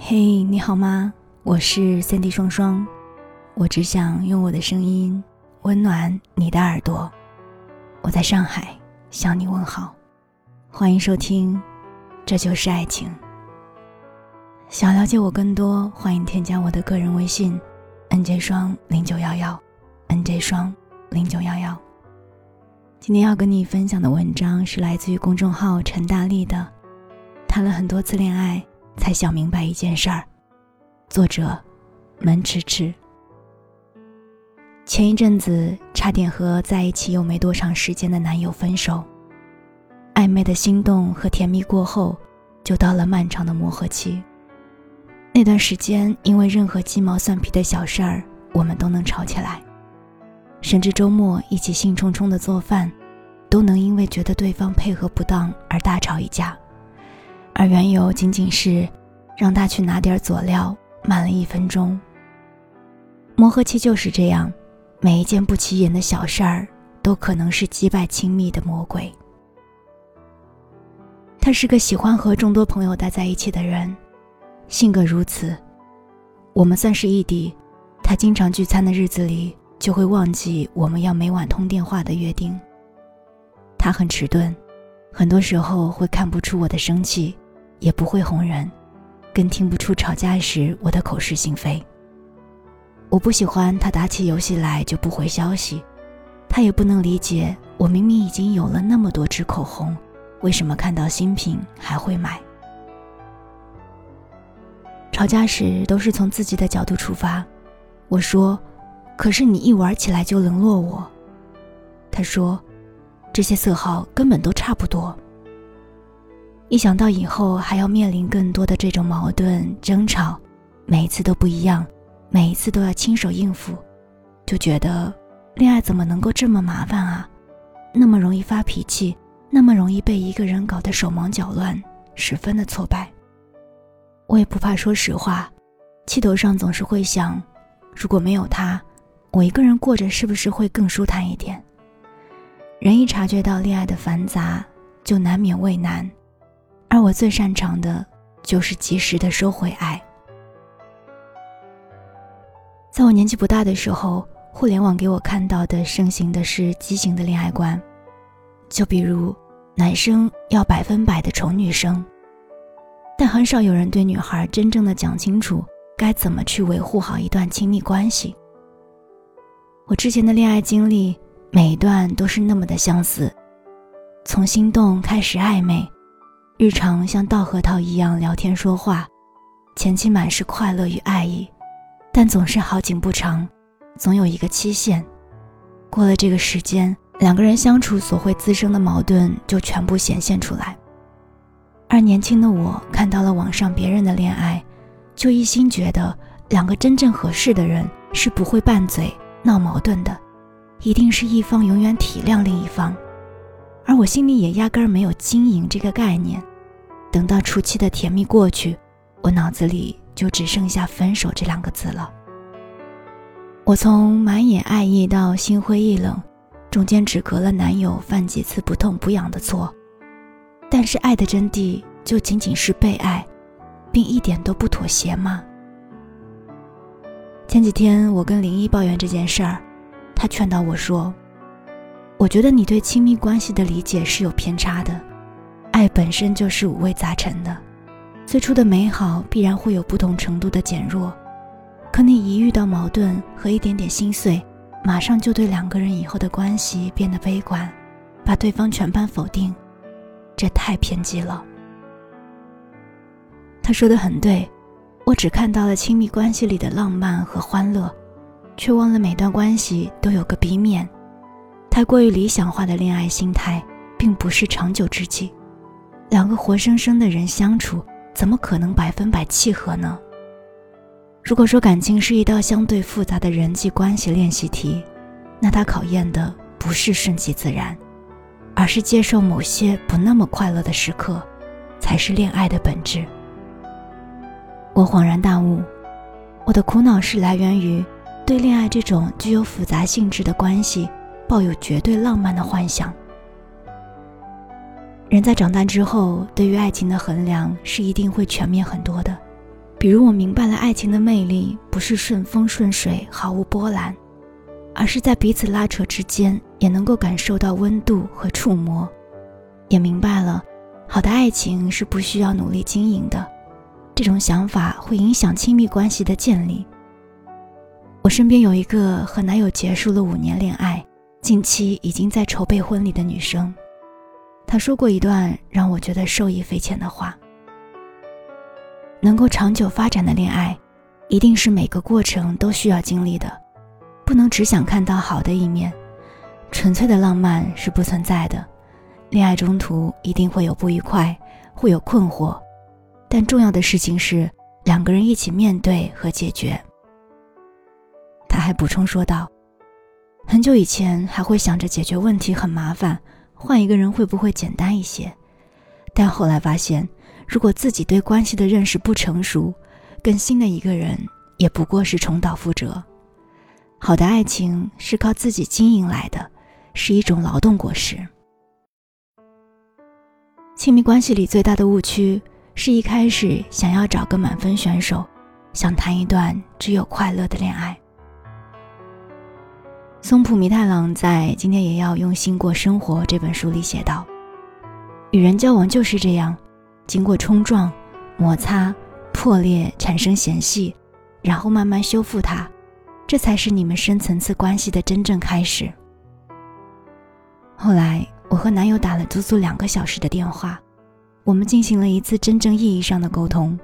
嘿，你好吗？我是三 D 双双，我只想用我的声音温暖你的耳朵。我在上海向你问好，欢迎收听《这就是爱情》。想了解我更多，欢迎添加我的个人微信：nj 双零九幺幺，nj 双零九幺幺。今天要跟你分享的文章是来自于公众号陈大力的，谈了很多次恋爱。才想明白一件事儿。作者：门迟迟。前一阵子差点和在一起又没多长时间的男友分手，暧昧的心动和甜蜜过后，就到了漫长的磨合期。那段时间，因为任何鸡毛蒜皮的小事儿，我们都能吵起来，甚至周末一起兴冲冲的做饭，都能因为觉得对方配合不当而大吵一架。而缘由仅仅是，让他去拿点佐料慢了一分钟。磨合期就是这样，每一件不起眼的小事儿都可能是击败亲密的魔鬼。他是个喜欢和众多朋友待在一起的人，性格如此。我们算是异地，他经常聚餐的日子里就会忘记我们要每晚通电话的约定。他很迟钝，很多时候会看不出我的生气。也不会哄人，更听不出吵架时我的口是心非。我不喜欢他打起游戏来就不回消息，他也不能理解我明明已经有了那么多支口红，为什么看到新品还会买。吵架时都是从自己的角度出发，我说：“可是你一玩起来就冷落我。”他说：“这些色号根本都差不多。”一想到以后还要面临更多的这种矛盾争吵，每一次都不一样，每一次都要亲手应付，就觉得恋爱怎么能够这么麻烦啊？那么容易发脾气，那么容易被一个人搞得手忙脚乱，十分的挫败。我也不怕说实话，气头上总是会想，如果没有他，我一个人过着是不是会更舒坦一点？人一察觉到恋爱的繁杂，就难免畏难。而我最擅长的，就是及时的收回爱。在我年纪不大的时候，互联网给我看到的盛行的是畸形的恋爱观，就比如男生要百分百的宠女生，但很少有人对女孩真正的讲清楚该怎么去维护好一段亲密关系。我之前的恋爱经历，每一段都是那么的相似，从心动开始暧昧。日常像倒核桃一样聊天说话，前期满是快乐与爱意，但总是好景不长，总有一个期限。过了这个时间，两个人相处所会滋生的矛盾就全部显现出来。而年轻的我看到了网上别人的恋爱，就一心觉得两个真正合适的人是不会拌嘴闹矛盾的，一定是一方永远体谅另一方。而我心里也压根儿没有经营这个概念，等到初期的甜蜜过去，我脑子里就只剩下分手这两个字了。我从满眼爱意到心灰意冷，中间只隔了男友犯几次不痛不痒的错，但是爱的真谛就仅仅是被爱，并一点都不妥协吗？前几天我跟林一抱怨这件事儿，他劝导我说。我觉得你对亲密关系的理解是有偏差的，爱本身就是五味杂陈的，最初的美好必然会有不同程度的减弱，可你一遇到矛盾和一点点心碎，马上就对两个人以后的关系变得悲观，把对方全盘否定，这太偏激了。他说的很对，我只看到了亲密关系里的浪漫和欢乐，却忘了每段关系都有个 B 面。太过于理想化的恋爱心态，并不是长久之计。两个活生生的人相处，怎么可能百分百契合呢？如果说感情是一道相对复杂的人际关系练习题，那它考验的不是顺其自然，而是接受某些不那么快乐的时刻，才是恋爱的本质。我恍然大悟，我的苦恼是来源于对恋爱这种具有复杂性质的关系。抱有绝对浪漫的幻想。人在长大之后，对于爱情的衡量是一定会全面很多的。比如，我明白了爱情的魅力不是顺风顺水、毫无波澜，而是在彼此拉扯之间也能够感受到温度和触摸。也明白了，好的爱情是不需要努力经营的。这种想法会影响亲密关系的建立。我身边有一个和男友结束了五年恋爱，近期已经在筹备婚礼的女生，她说过一段让我觉得受益匪浅的话：能够长久发展的恋爱，一定是每个过程都需要经历的，不能只想看到好的一面，纯粹的浪漫是不存在的。恋爱中途一定会有不愉快，会有困惑。但重要的事情是两个人一起面对和解决。他还补充说道：“很久以前还会想着解决问题很麻烦，换一个人会不会简单一些？但后来发现，如果自己对关系的认识不成熟，跟新的一个人也不过是重蹈覆辙。好的爱情是靠自己经营来的，是一种劳动果实。亲密关系里最大的误区。”是一开始想要找个满分选手，想谈一段只有快乐的恋爱。松浦弥太郎在《今天也要用心过生活》这本书里写道：“与人交往就是这样，经过冲撞、摩擦、破裂，产生嫌隙，然后慢慢修复它，这才是你们深层次关系的真正开始。”后来，我和男友打了足足两个小时的电话。我们进行了一次真正意义上的沟通。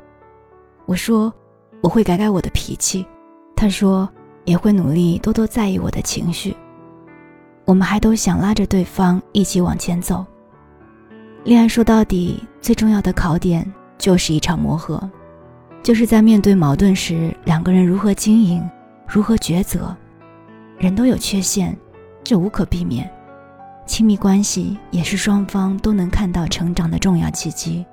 我说我会改改我的脾气，他说也会努力多多在意我的情绪。我们还都想拉着对方一起往前走。恋爱说到底最重要的考点就是一场磨合，就是在面对矛盾时，两个人如何经营，如何抉择。人都有缺陷，这无可避免。亲密关系也是双方都能看到成长的重要契机。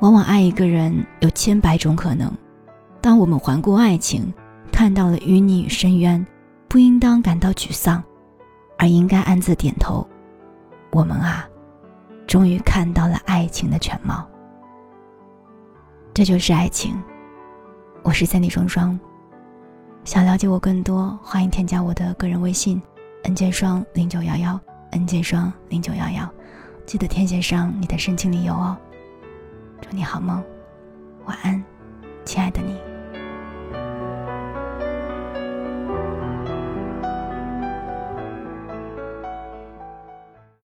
往往爱一个人有千百种可能，当我们环顾爱情，看到了淤泥与深渊，不应当感到沮丧，而应该暗自点头。我们啊，终于看到了爱情的全貌。这就是爱情。我是三 D 双双，想了解我更多，欢迎添加我的个人微信：n 键双零九幺幺。N 键双零九幺幺，记得填写上你的申请理由哦。祝你好梦，晚安，亲爱的你。